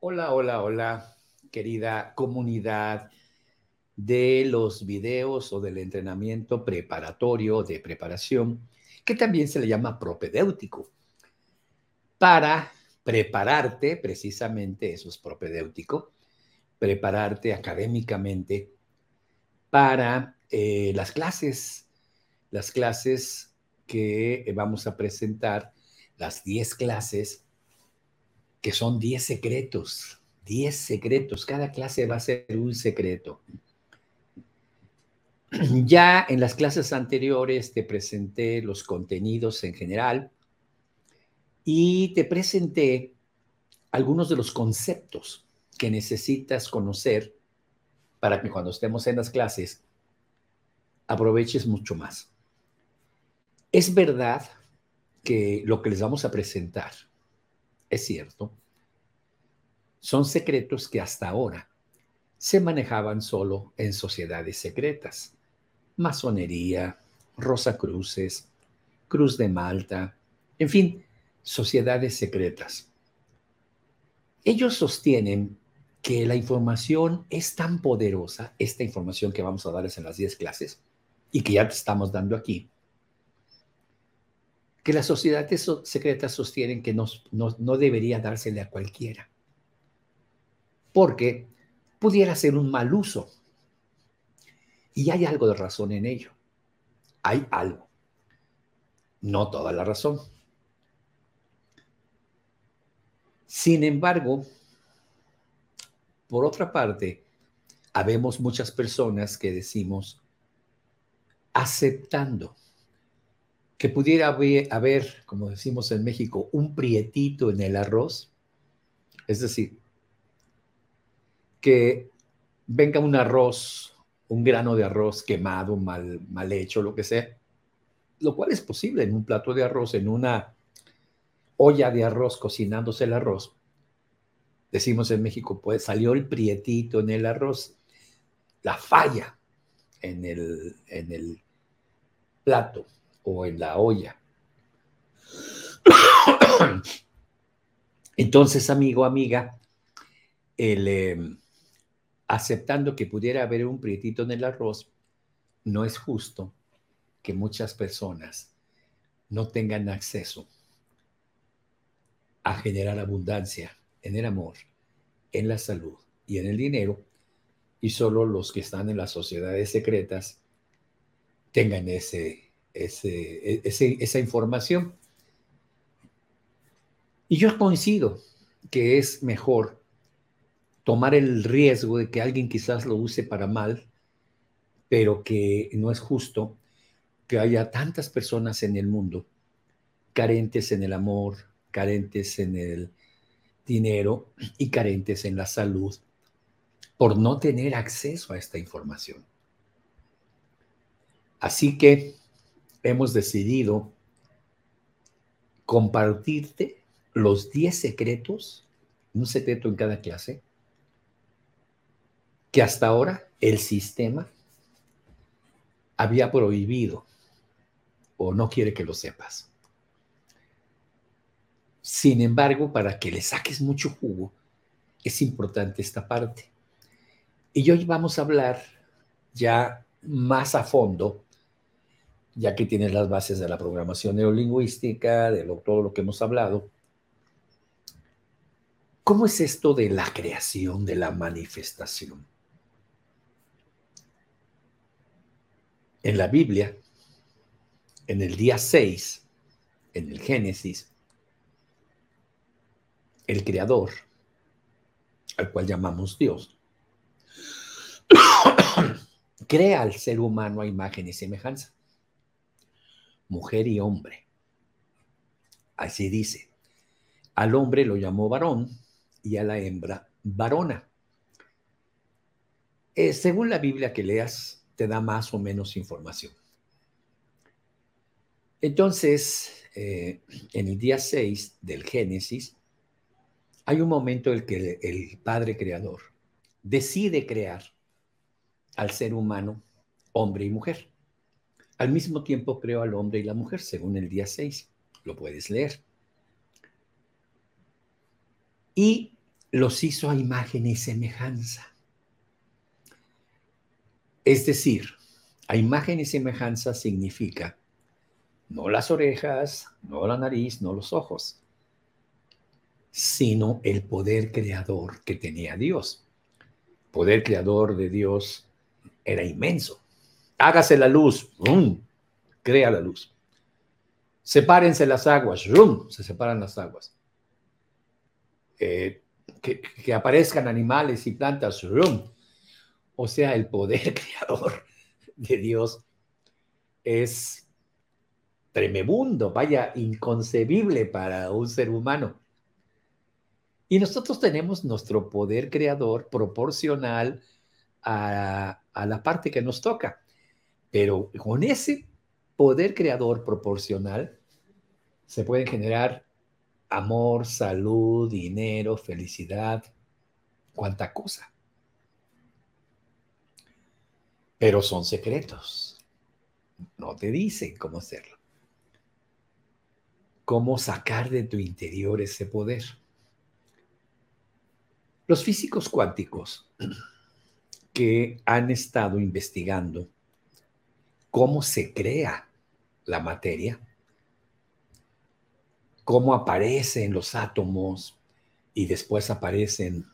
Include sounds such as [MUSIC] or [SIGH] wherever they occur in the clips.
Hola, hola, hola, querida comunidad de los videos o del entrenamiento preparatorio de preparación, que también se le llama propedéutico, para prepararte, precisamente eso es propedéutico, prepararte académicamente para eh, las clases, las clases que vamos a presentar, las 10 clases que son 10 secretos, 10 secretos. Cada clase va a ser un secreto. [CLEARS THROAT] Ya en las clases anteriores te presenté los contenidos en general y te presenté algunos de los conceptos que necesitas conocer para que cuando estemos en las clases aproveches mucho más. Es verdad que lo que les vamos a presentar es cierto, son secretos que hasta ahora se manejaban solo en sociedades secretas. Masonería, Rosacruces, Cruz de Malta, en fin, sociedades secretas. Ellos sostienen que la información es tan poderosa, esta información que vamos a darles en las 10 clases y que ya te estamos dando aquí, que las sociedades secretas sostienen que no, no debería dársele a cualquiera, porque pudiera ser un mal uso. Y hay algo de razón en ello. Hay algo. No toda la razón. Sin embargo, por otra parte, habemos muchas personas que decimos, aceptando que pudiera haber, como decimos en México, un prietito en el arroz. Es decir, que venga un arroz, un grano de arroz quemado, mal, mal hecho, lo que sea, lo cual es posible en un plato de arroz, en una olla de arroz cocinándose el arroz. Decimos en México, pues salió el prietito en el arroz, la falla en el, en el plato o en la olla. [COUGHS] Entonces, amigo, amiga, el, em, aceptando que pudiera haber un prietito en el arroz, no es justo que muchas personas no tengan acceso a generar abundancia en el amor, en la salud y en el dinero, y solo los que están en las sociedades secretas tengan ese ese, esa información. Y yo coincido que es mejor tomar el riesgo de que alguien quizás lo use para mal, pero que no es justo que haya tantas personas en el mundo carentes en el amor, carentes en el dinero y carentes en la salud por no tener acceso a esta información. Así que hemos decidido compartirte los 10 secretos, un secreto en cada clase, que hasta ahora el sistema había prohibido o no quiere que lo sepas. Sin embargo, para que le saques mucho jugo, es importante esta parte. Y hoy vamos a hablar ya más a fondo ya que tienes las bases de la programación neurolingüística, de todo lo que hemos hablado. ¿Cómo es esto de la creación, de la manifestación? En la Biblia, en el día 6, en el Génesis, el Creador, al cual llamamos Dios, [CLEARS THROAT] crea al ser humano a imagen y semejanza mujer y hombre. Así dice. Al hombre lo llamó varón y a la hembra varona. Eh, según la Biblia que leas, te da más o menos información. Entonces, eh, en el día 6 del Génesis, hay un momento en el que el Padre Creador decide crear al ser humano, hombre y mujer. Al mismo tiempo creó al hombre y la mujer, según el día 6. Lo puedes leer. Y los hizo a imagen y semejanza. Es decir, a imagen y semejanza significa no las orejas, no la nariz, no los ojos, sino el poder creador que tenía Dios. poder creador de Dios era inmenso. Hágase la luz, crea la luz. Sepárense las aguas, se separan las aguas. Eh, que, aparezcan animales y plantas, o sea, el poder [LAUGHS] creador de Dios es tremebundo, vaya, inconcebible para un ser humano. Y nosotros tenemos nuestro poder creador proporcional a, la parte que nos toca. Pero con ese poder creador proporcional se pueden generar amor, salud, dinero, felicidad, cuanta cosa. Pero son secretos. No te dicen cómo hacerlo. Cómo sacar de tu interior ese poder. Los físicos cuánticos que han estado investigando cómo se crea la materia, cómo aparecen los átomos y después aparecen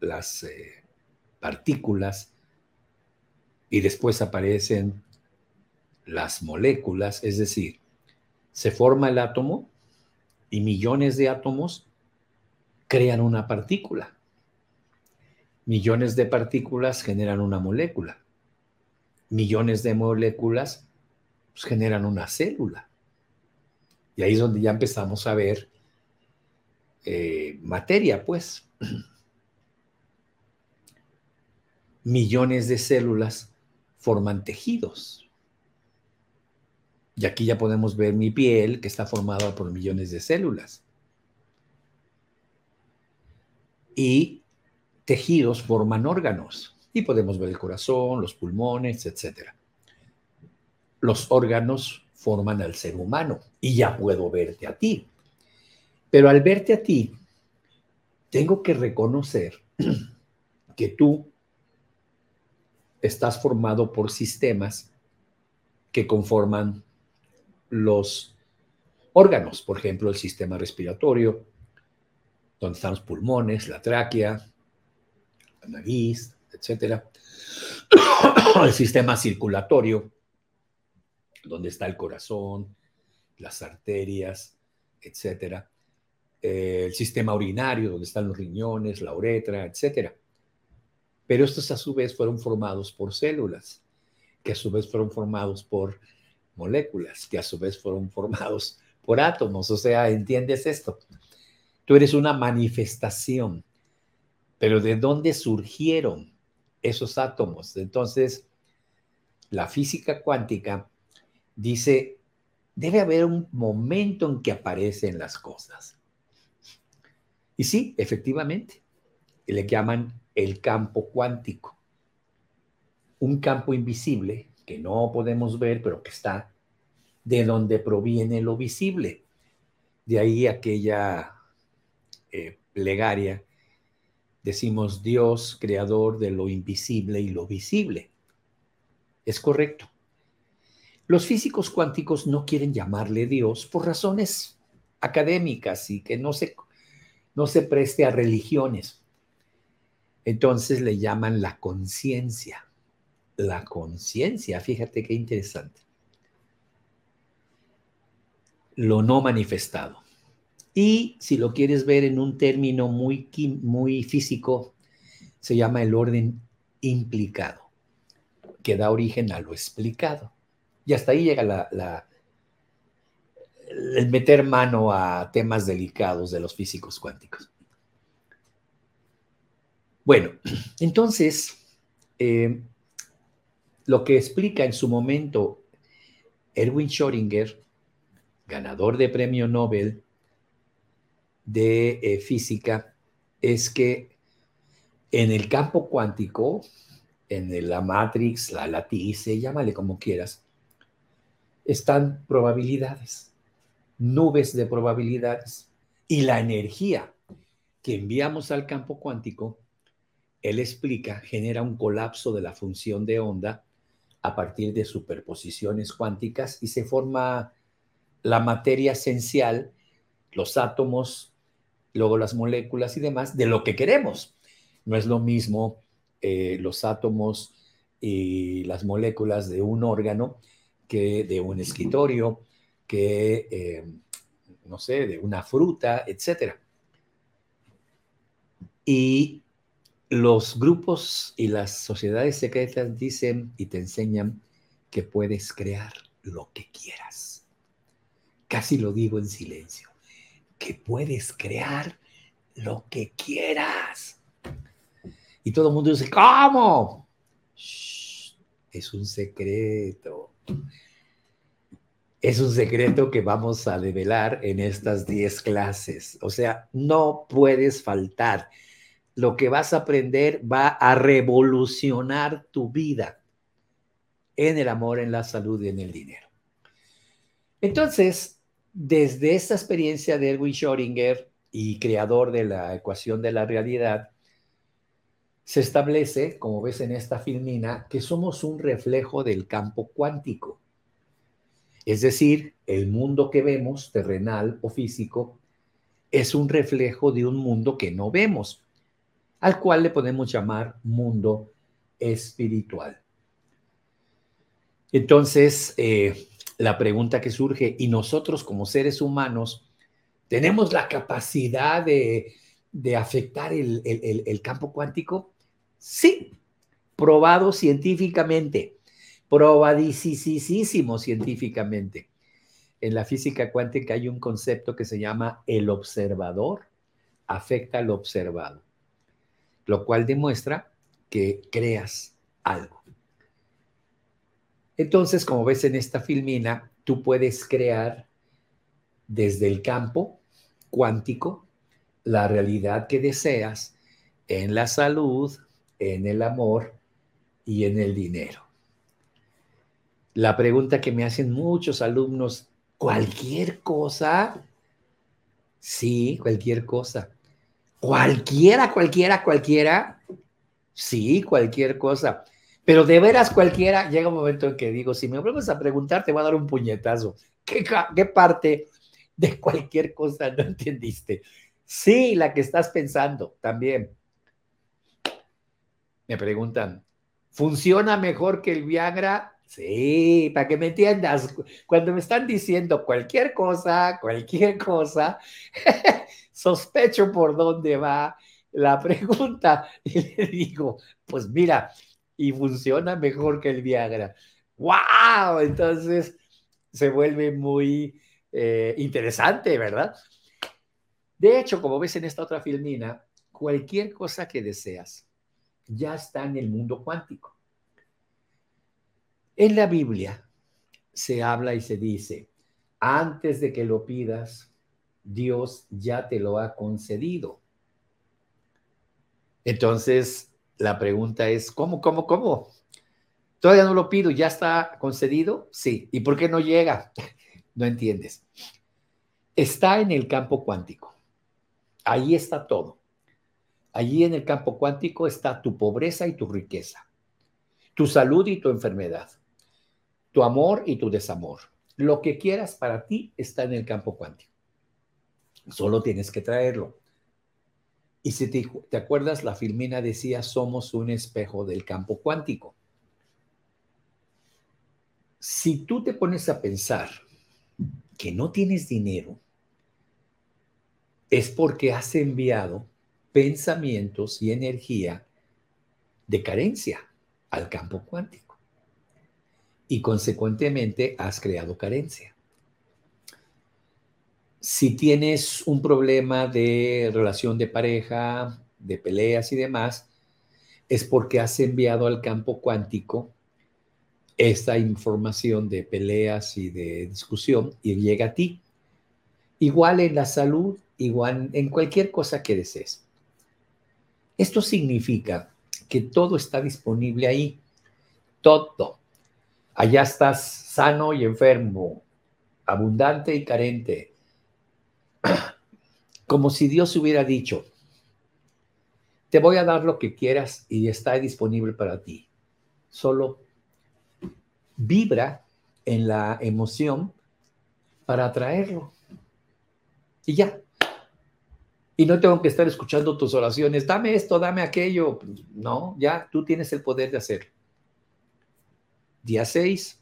las eh, partículas y después aparecen las moléculas, es decir, se forma el átomo y millones de átomos crean una partícula. Millones de partículas generan una molécula. Millones de moléculas pues, generan una célula. Y ahí es donde ya empezamos a ver eh, materia, pues. [CLEARS THROAT] millones de células forman tejidos. Y aquí ya podemos ver mi piel, que está formada por millones de células. Y tejidos forman órganos y podemos ver el corazón, los pulmones, etc. Los órganos forman al ser humano y ya puedo verte a ti. Pero al verte a ti, tengo que reconocer [CLEARS THROAT] que tú estás formado por sistemas que conforman los órganos, por ejemplo, el sistema respiratorio, donde están los pulmones, la tráquea, la nariz, etcétera. [COUGHS] el sistema circulatorio, donde está el corazón, las arterias, etcétera. Eh, el sistema urinario, donde están los riñones, la uretra, etcétera. Pero estos a su vez fueron formados por células, que a su vez fueron formados por moléculas, que a su vez fueron formados por átomos. O sea, ¿entiendes esto? Tú eres una manifestación pero ¿de dónde surgieron esos átomos? Entonces, la física cuántica dice, debe haber un momento en que aparecen las cosas. Y sí, efectivamente, le llaman el campo cuántico. Un campo invisible que no podemos ver, pero que está de donde proviene lo visible. De ahí aquella eh, plegaria decimos Dios, creador de lo invisible y lo visible. Es correcto. Los físicos cuánticos no quieren llamarle Dios por razones académicas y que no se, no se preste a religiones. Entonces le llaman la conciencia. La conciencia, fíjate qué interesante. Lo no manifestado. Y si lo quieres ver en un término muy, muy físico, se llama el orden implicado, que da origen a lo explicado. Y hasta ahí llega la, el meter mano a temas delicados de los físicos cuánticos. Bueno, [CLEARS THROAT] entonces, eh, lo que explica en su momento Erwin Schrödinger, ganador de premio Nobel de eh, física es que en el campo cuántico, en la matrix, la latice, llámale como quieras, están probabilidades, nubes de probabilidades. Y la energía que enviamos al campo cuántico, él explica, genera un colapso de la función de onda a partir de superposiciones cuánticas y se forma la materia esencial, los átomos, luego las moléculas y demás, de lo que queremos. No es lo mismo eh, los átomos y las moléculas de un órgano que de un escritorio, que, eh, no sé, de una fruta, etc. Y los grupos y las sociedades secretas dicen y te enseñan que puedes crear lo que quieras. Casi lo digo en silencio, que puedes crear lo que quieras. Y todo el mundo dice, ¿cómo? es un secreto. Es un secreto que vamos a develar en estas 10 clases. O sea, no puedes faltar lo que vas a aprender va a revolucionar tu vida en el amor, en la salud y en el dinero. Entonces, desde esta experiencia de Erwin Schrödinger y creador de la ecuación de la realidad, se establece, como ves en esta filmina, que somos un reflejo del campo cuántico. Es decir, el mundo que vemos, terrenal o físico, es un reflejo de un mundo que no vemos al cual le podemos llamar mundo espiritual. Entonces, eh, la pregunta que surge, ¿y nosotros como seres humanos tenemos la capacidad de, afectar el, el campo cuántico? Sí, probado científicamente, probadísimo científicamente. En la física cuántica hay un concepto que se llama el observador afecta al observado lo cual demuestra que creas algo. Entonces, como ves en esta filmina, tú puedes crear desde el campo cuántico la realidad que deseas en la salud, en el amor y en el dinero. La pregunta que me hacen muchos alumnos, ¿cualquier cosa? Sí, cualquier cosa. Cualquiera, cualquiera, cualquiera. Sí, cualquier cosa. Pero de veras cualquiera, llega un momento en que digo, si me vuelves a preguntar, te voy a dar un puñetazo. ¿Qué, qué parte de cualquier cosa no entendiste? Sí, la que estás pensando también. Me preguntan, ¿funciona mejor que el Viagra? Sí, para que me entiendas, cuando me están diciendo cualquier cosa, cualquier cosa, [LAUGHS] sospecho por dónde va la pregunta [LAUGHS] y le digo, pues mira, y funciona mejor que el Viagra. ¡Wow! Entonces se vuelve muy eh, interesante, ¿verdad? De hecho, como ves en esta otra filmina, cualquier cosa que deseas ya está en el mundo cuántico. En la Biblia se habla y se dice, antes de que lo pidas, Dios ya te lo ha concedido. Entonces, la pregunta es, ¿cómo, cómo, cómo? Todavía no lo pido, ¿ya está concedido? Sí. ¿Y por qué no llega? [LAUGHS] no entiendes. Está en el campo cuántico. Ahí está todo. Allí en el campo cuántico está tu pobreza y tu riqueza, tu salud y tu enfermedad, tu amor y tu desamor. Lo que quieras para ti está en el campo cuántico. Solo tienes que traerlo. Y si te, acuerdas, la Filmina decía, somos un espejo del campo cuántico. Si tú te pones a pensar que no tienes dinero, es porque has enviado pensamientos y energía de carencia al campo cuántico. Y consecuentemente has creado carencia si tienes un problema de relación de pareja, de peleas y demás, es porque has enviado al campo cuántico esta información de peleas y de discusión y llega a ti. Igual en la salud, igual en cualquier cosa que desees. Esto significa que todo está disponible ahí. Todo. Allá estás sano y enfermo, abundante y carente, [CLEARS THROAT] como si Dios hubiera dicho, te voy a dar lo que quieras y está disponible para ti. Solo vibra en la emoción para atraerlo. Y ya. Y no tengo que estar escuchando tus oraciones, dame esto, dame aquello. No, ya tú tienes el poder de hacerlo. Día 6.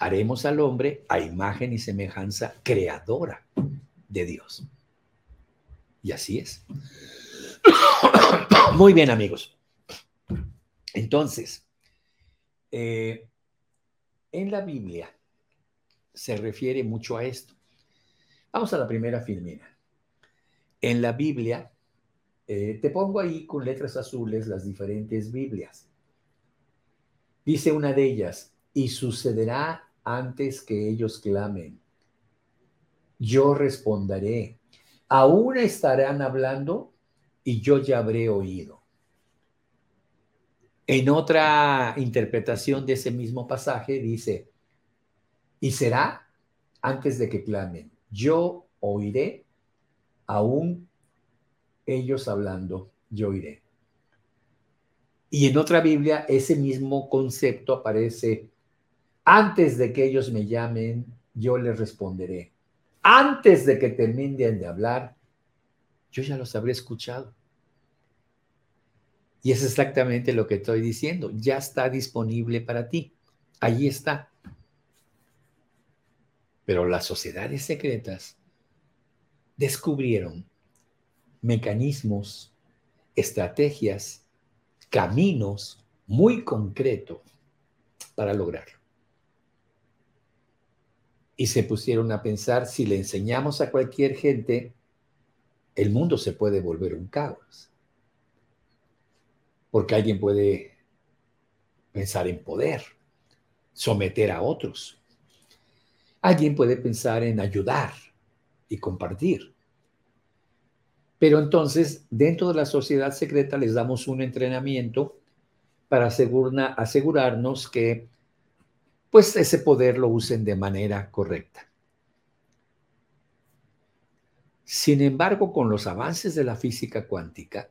Haremos al hombre a imagen y semejanza creadora de Dios. Y así es. [COUGHS] Muy bien, amigos. Entonces, eh, en la Biblia se refiere mucho a esto. Vamos a la primera filmina. En la Biblia, eh, te pongo ahí con letras azules las diferentes Biblias. Dice una de ellas, y sucederá antes que ellos clamen. Yo responderé. Aún estarán hablando y yo ya habré oído. En otra interpretación de ese mismo pasaje dice, y será antes de que clamen, yo oiré, aún ellos hablando, yo oiré. Y en otra Biblia ese mismo concepto aparece, antes de que ellos me llamen, yo les responderé. Antes de que terminen de hablar, yo ya los habré escuchado. Y es exactamente lo que estoy diciendo. Ya está disponible para ti. Allí está. Pero las sociedades secretas descubrieron mecanismos, estrategias, caminos muy concretos para lograrlo. Y se pusieron a pensar, si le enseñamos a cualquier gente, el mundo se puede volver un caos porque alguien puede pensar en poder, someter a otros. Alguien puede pensar en ayudar y compartir. Pero entonces, dentro de la sociedad secreta les damos un entrenamiento para asegurarnos que pues ese poder lo usen de manera correcta. Sin embargo, con los avances de la física cuántica,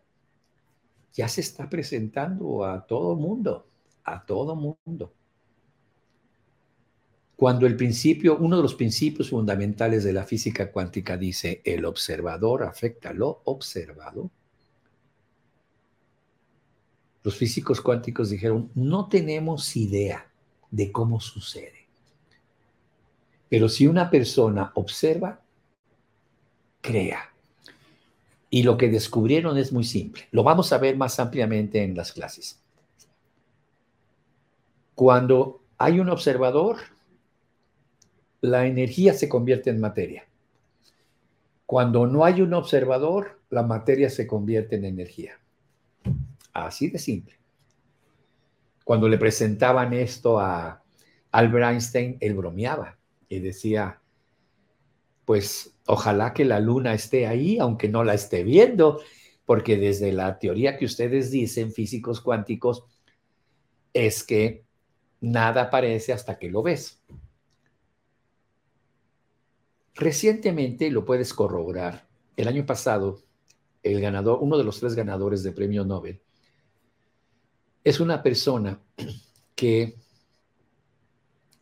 ya se está presentando a todo mundo, a todo mundo. Cuando el principio, uno de los principios fundamentales de la física cuántica dice, el observador afecta lo observado, los físicos cuánticos dijeron, no tenemos idea de cómo sucede. Pero si una persona observa, crea. Y lo que descubrieron es muy simple. Lo vamos a ver más ampliamente en las clases. Cuando hay un observador, la energía se convierte en materia. Cuando no hay un observador, la materia se convierte en energía. Así de simple. Cuando le presentaban esto a Albert Einstein, él bromeaba y decía, pues ojalá que la luna esté ahí, aunque no la esté viendo, porque desde la teoría que ustedes dicen, físicos cuánticos, es que nada aparece hasta que lo ves. Recientemente lo puedes corroborar. El año pasado, el ganador, uno de los tres ganadores de premio Nobel, es una persona que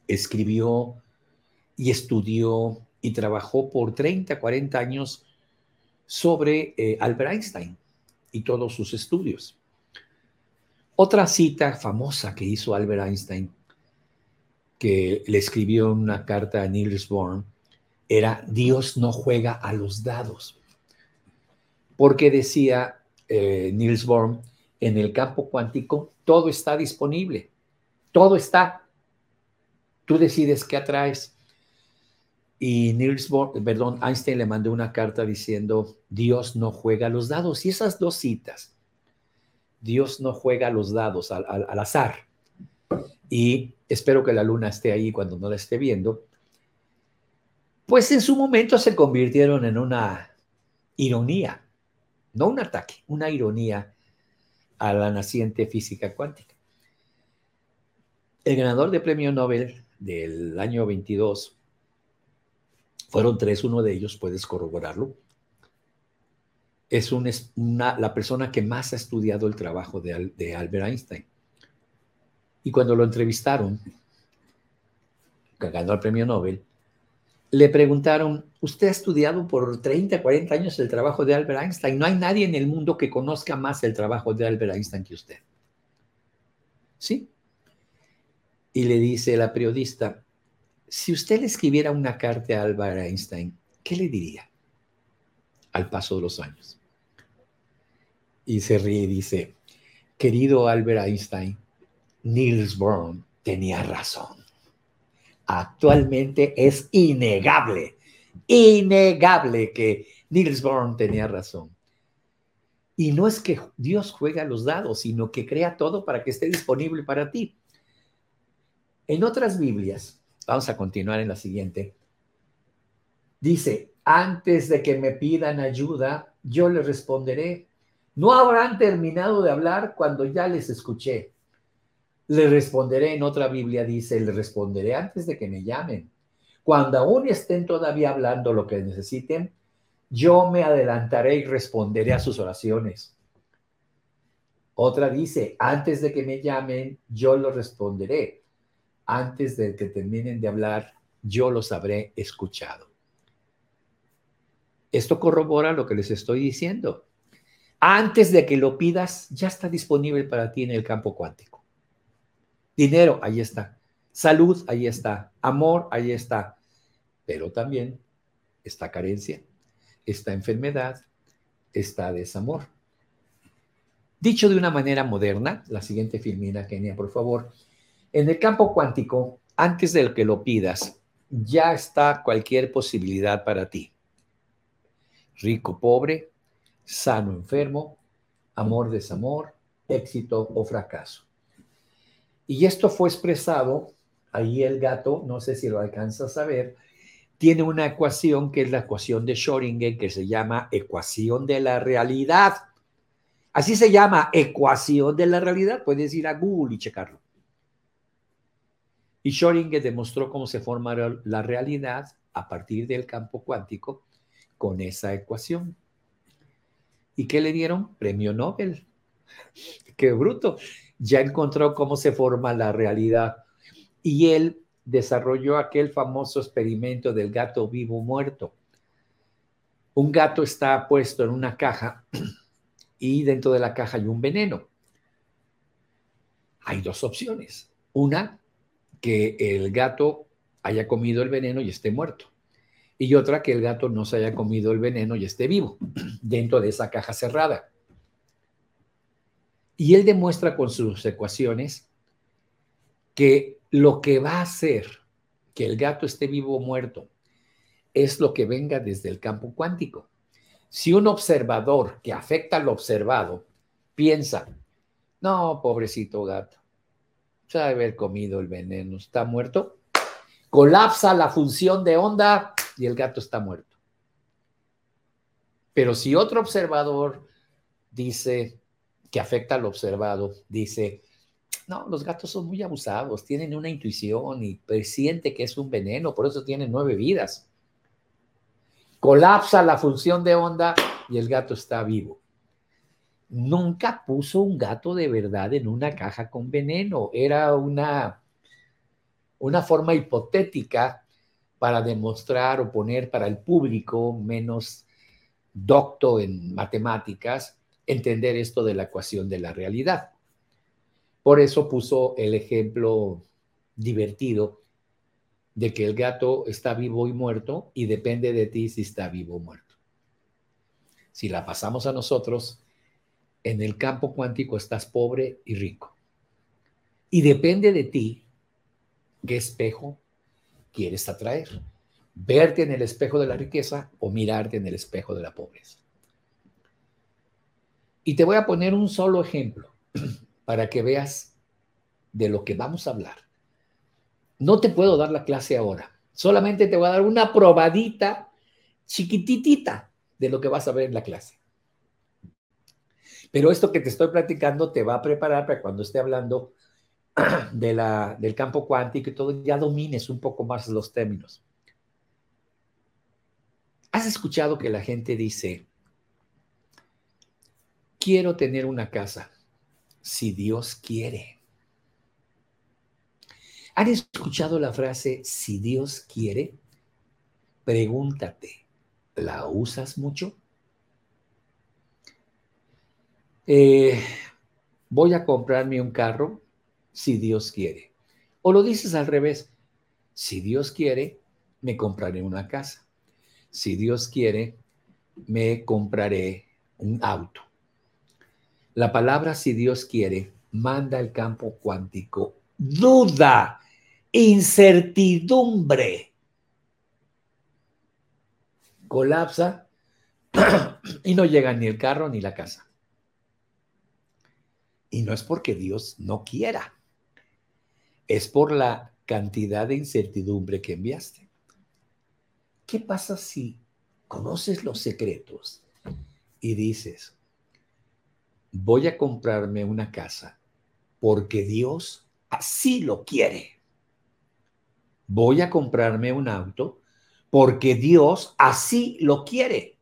escribió y estudió y trabajó por 30, 40 años sobre eh, Albert Einstein y todos sus estudios. Otra cita famosa que hizo Albert Einstein, que le escribió una carta a Niels Bohr, era Dios no juega a los dados. Porque decía eh, Niels Bohr, en el campo cuántico todo está disponible, todo está. Tú decides qué atraes. Y Niels perdón, Einstein le mandó una carta diciendo, Dios no juega los dados. Y esas dos citas, Dios no juega los dados al azar. Y espero que la luna esté ahí cuando no la esté viendo. Pues en su momento se convirtieron en una ironía, no un ataque, una ironía a la naciente física cuántica. El ganador de premio Nobel del año 22 fueron tres, uno de ellos puedes corroborarlo. es la persona que más ha estudiado el trabajo de, de Albert Einstein. Y cuando lo entrevistaron, ganó el premio Nobel, le preguntaron, usted ha estudiado por 30, 40 años el trabajo de Albert Einstein. No hay nadie en el mundo que conozca más el trabajo de Albert Einstein que usted. ¿Sí? Y le dice la periodista, si usted le escribiera una carta a Albert Einstein, ¿qué le diría al paso de los años? Y se ríe y dice, querido Albert Einstein, Niels Bohr tenía razón actualmente es innegable, innegable que Niels Bohr tenía razón. Y no es que Dios juega los dados, sino que crea todo para que esté disponible para ti. En otras Biblias, vamos a continuar en la siguiente, dice, antes de que me pidan ayuda, yo les responderé. No habrán terminado de hablar cuando ya les escuché. Le responderé en otra Biblia, dice, le responderé antes de que me llamen. Cuando aún estén todavía hablando lo que necesiten, yo me adelantaré y responderé a sus oraciones. Otra dice, antes de que me llamen, yo lo responderé. Antes de que terminen de hablar, yo los habré escuchado. Esto corrobora lo que les estoy diciendo. Antes de que lo pidas, ya está disponible para ti en el campo cuántico. Dinero, ahí está. Salud, ahí está. Amor, ahí está. Pero también está carencia, está enfermedad, está desamor. Dicho de una manera moderna, la siguiente filmina, Kenia, por favor. En el campo cuántico, antes de que lo pidas, ya está cualquier posibilidad para ti. Rico, pobre, sano, enfermo, amor, desamor, éxito o fracaso. Y esto fue expresado, ahí el gato, no sé si lo alcanzas a ver, tiene una ecuación que es la ecuación de Schrödinger que se llama ecuación de la realidad. Así se llama, ecuación de la realidad. Puedes ir a Google y checarlo. Y Schrödinger demostró cómo se forma la realidad a partir del campo cuántico con esa ecuación. ¿Y qué le dieron? Premio Nobel. [LAUGHS] Qué bruto ya encontró cómo se forma la realidad y él desarrolló aquel famoso experimento del gato vivo muerto. Un gato está puesto en una caja y dentro de la caja hay un veneno. Hay dos opciones. Una, que el gato haya comido el veneno y esté muerto. Y otra, que el gato no se haya comido el veneno y esté vivo [CLEARS THROAT] dentro de esa caja cerrada. Y él demuestra con sus ecuaciones que lo que va a hacer que el gato esté vivo o muerto es lo que venga desde el campo cuántico. Si un observador que afecta al observado piensa, no, pobrecito gato, se ha haber comido el veneno, está muerto, colapsa la función de onda y el gato está muerto. Pero si otro observador dice, que afecta al observado, dice, no, los gatos son muy abusados, tienen una intuición y presiente que es un veneno, por eso tienen nueve vidas. Colapsa la función de onda y el gato está vivo. Nunca puso un gato de verdad en una caja con veneno, era una, una forma hipotética para demostrar o poner para el público menos docto en matemáticas entender esto de la ecuación de la realidad. Por eso puso el ejemplo divertido de que el gato está vivo y muerto y depende de ti si está vivo o muerto. Si la pasamos a nosotros, en el campo cuántico estás pobre y rico. Y depende de ti qué espejo quieres atraer. Verte en el espejo de la riqueza o mirarte en el espejo de la pobreza. Y te voy a poner un solo ejemplo [CLEARS THROAT] para que veas de lo que vamos a hablar. No te puedo dar la clase ahora, solamente te voy a dar una probadita chiquititita de lo que vas a ver en la clase. Pero esto que te estoy platicando te va a preparar para cuando esté hablando [CLEARS THROAT] de la, del campo cuántico y todo, ya domines un poco más los términos. ¿Has escuchado que la gente dice, quiero tener una casa, si Dios quiere. ¿Han escuchado la frase, si Dios quiere? Pregúntate, ¿la usas mucho? Eh, voy a comprarme un carro si Dios quiere. O lo dices al revés, si Dios quiere, me compraré una casa. Si Dios quiere, me compraré un auto. La palabra si Dios quiere manda al campo cuántico duda, incertidumbre. Colapsa [CLEARS THROAT] y no llega ni el carro ni la casa. Y no es porque Dios no quiera, es por la cantidad de incertidumbre que enviaste. ¿Qué pasa si conoces los secretos y dices, voy a comprarme una casa porque Dios así lo quiere? Voy a comprarme un auto porque Dios así lo quiere.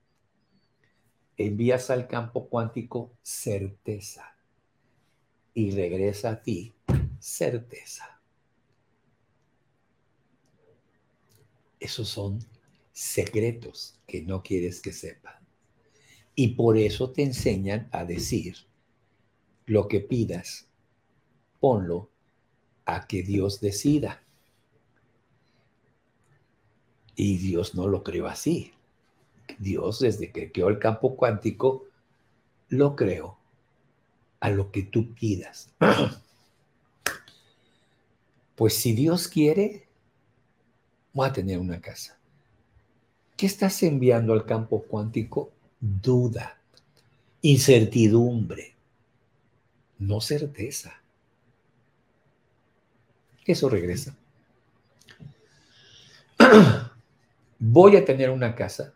Envías al campo cuántico certeza y regresa a ti certeza. Esos son secretos que no quieres que sepan. Y por eso te enseñan a decir lo que pidas, ponlo a que Dios decida. Y Dios no lo creó así. Dios, desde que creó el campo cuántico, lo creó a lo que tú pidas. [CLEARS THROAT] Pues si Dios quiere, voy a tener una casa. ¿Qué estás enviando al campo cuántico? Duda, incertidumbre, no certeza. Eso regresa. [CLEARS THROAT] Voy a tener una casa,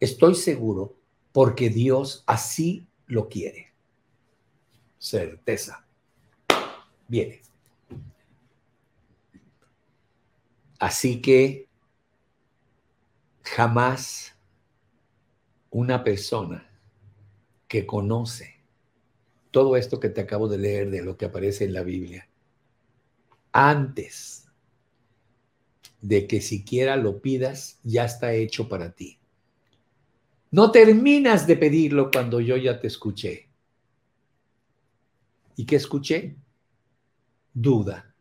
estoy seguro, porque Dios así lo quiere certeza. Viene. Así que jamás una persona que conoce todo esto que te acabo de leer de lo que aparece en la Biblia, antes de que siquiera lo pidas, ya está hecho para ti. No terminas de pedirlo cuando yo ya te escuché. ¿Y qué escuché? Duda.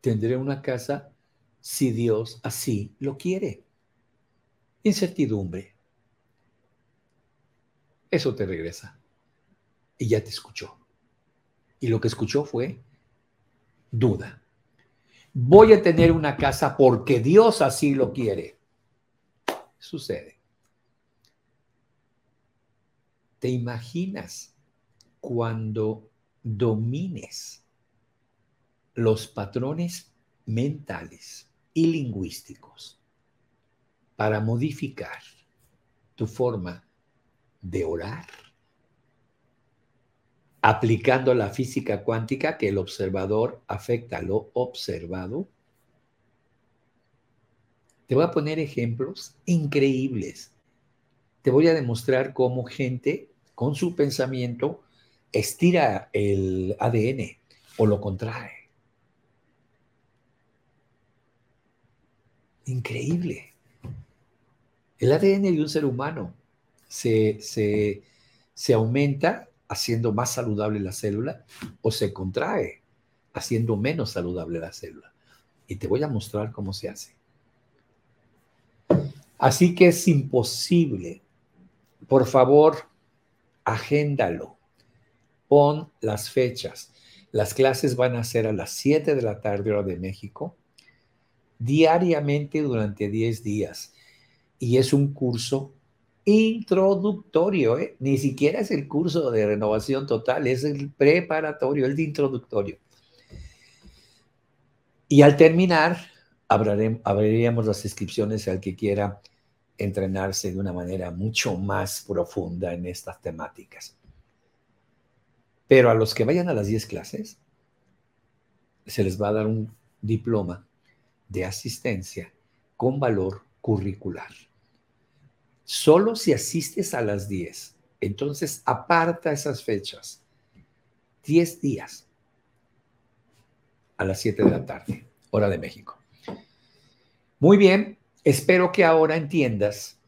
Tendré una casa si Dios así lo quiere. Incertidumbre. Eso te regresa. Y ya te escuchó. Y lo que escuchó fue duda. Voy a tener una casa porque Dios así lo quiere. Sucede. ¿Te imaginas cuando domines los patrones mentales y lingüísticos para modificar tu forma de orar, aplicando la física cuántica que el observador afecta a lo observado. Te voy a poner ejemplos increíbles. Te voy a demostrar cómo gente con su pensamiento estira el ADN o lo contrae. Increíble. El ADN de un ser humano se, se, aumenta haciendo más saludable la célula o se contrae haciendo menos saludable la célula. Y te voy a mostrar cómo se hace. Así que es imposible. Por favor, agéndalo pon las fechas. Las clases van a ser a las 7 de la tarde hora de México, diariamente durante 10 días. Y es un curso introductorio, ¿eh? ni siquiera es el curso de renovación total, es el preparatorio, el de introductorio. Y al terminar, abriríamos las inscripciones al que quiera entrenarse de una manera mucho más profunda en estas temáticas. Pero a los que vayan a las 10 clases, se les va a dar un diploma de asistencia con valor curricular. Solo si asistes a las 10 Entonces, aparta esas fechas. 10 días a las 7 de la tarde, hora de México. Muy bien, espero que ahora entiendas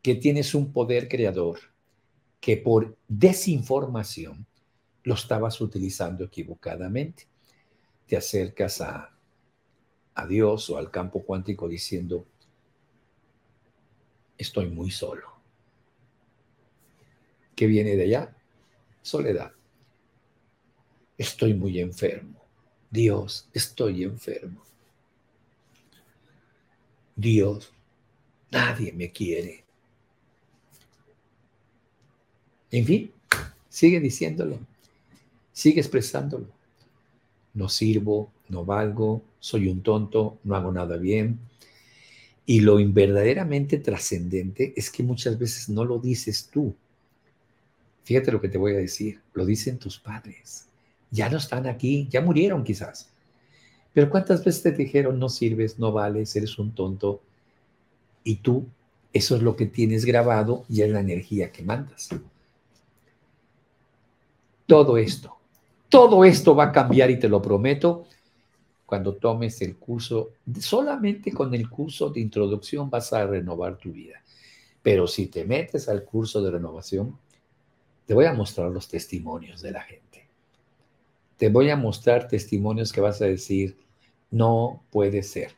que tienes un poder creador que por desinformación lo estabas utilizando equivocadamente. Te acercas a, a Dios o al campo cuántico diciendo, estoy muy solo. ¿Qué viene de allá? Soledad. Estoy muy enfermo. Dios, estoy enfermo. Dios, nadie me quiere. En fin, sigue diciéndolo, sigue expresándolo. No sirvo, no valgo, soy un tonto, no hago nada bien. Y lo verdaderamente trascendente es que muchas veces no lo dices tú. Fíjate lo que te voy a decir, lo dicen tus padres. Ya no están aquí, ya murieron quizás. Pero ¿cuántas veces te dijeron no sirves, no vales, eres un tonto? Y tú, eso es lo que tienes grabado y es la energía que mandas. Todo esto, todo esto va a cambiar y te lo prometo cuando tomes el curso, solamente con el curso de introducción vas a renovar tu vida. Pero si te metes al curso de renovación, te voy a mostrar los testimonios de la gente. Te voy a mostrar testimonios que vas a decir, no puede ser.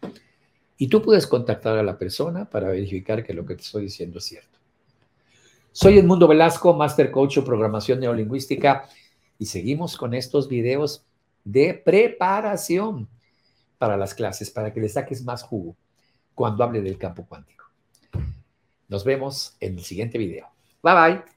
Y tú puedes contactar a la persona para verificar que lo que te estoy diciendo es cierto. Soy Edmundo Velasco, Master Coach o Programación Neolingüística, y seguimos con estos videos de preparación para las clases, para que le saques más jugo cuando hable del campo cuántico. Nos vemos en el siguiente video. Bye bye.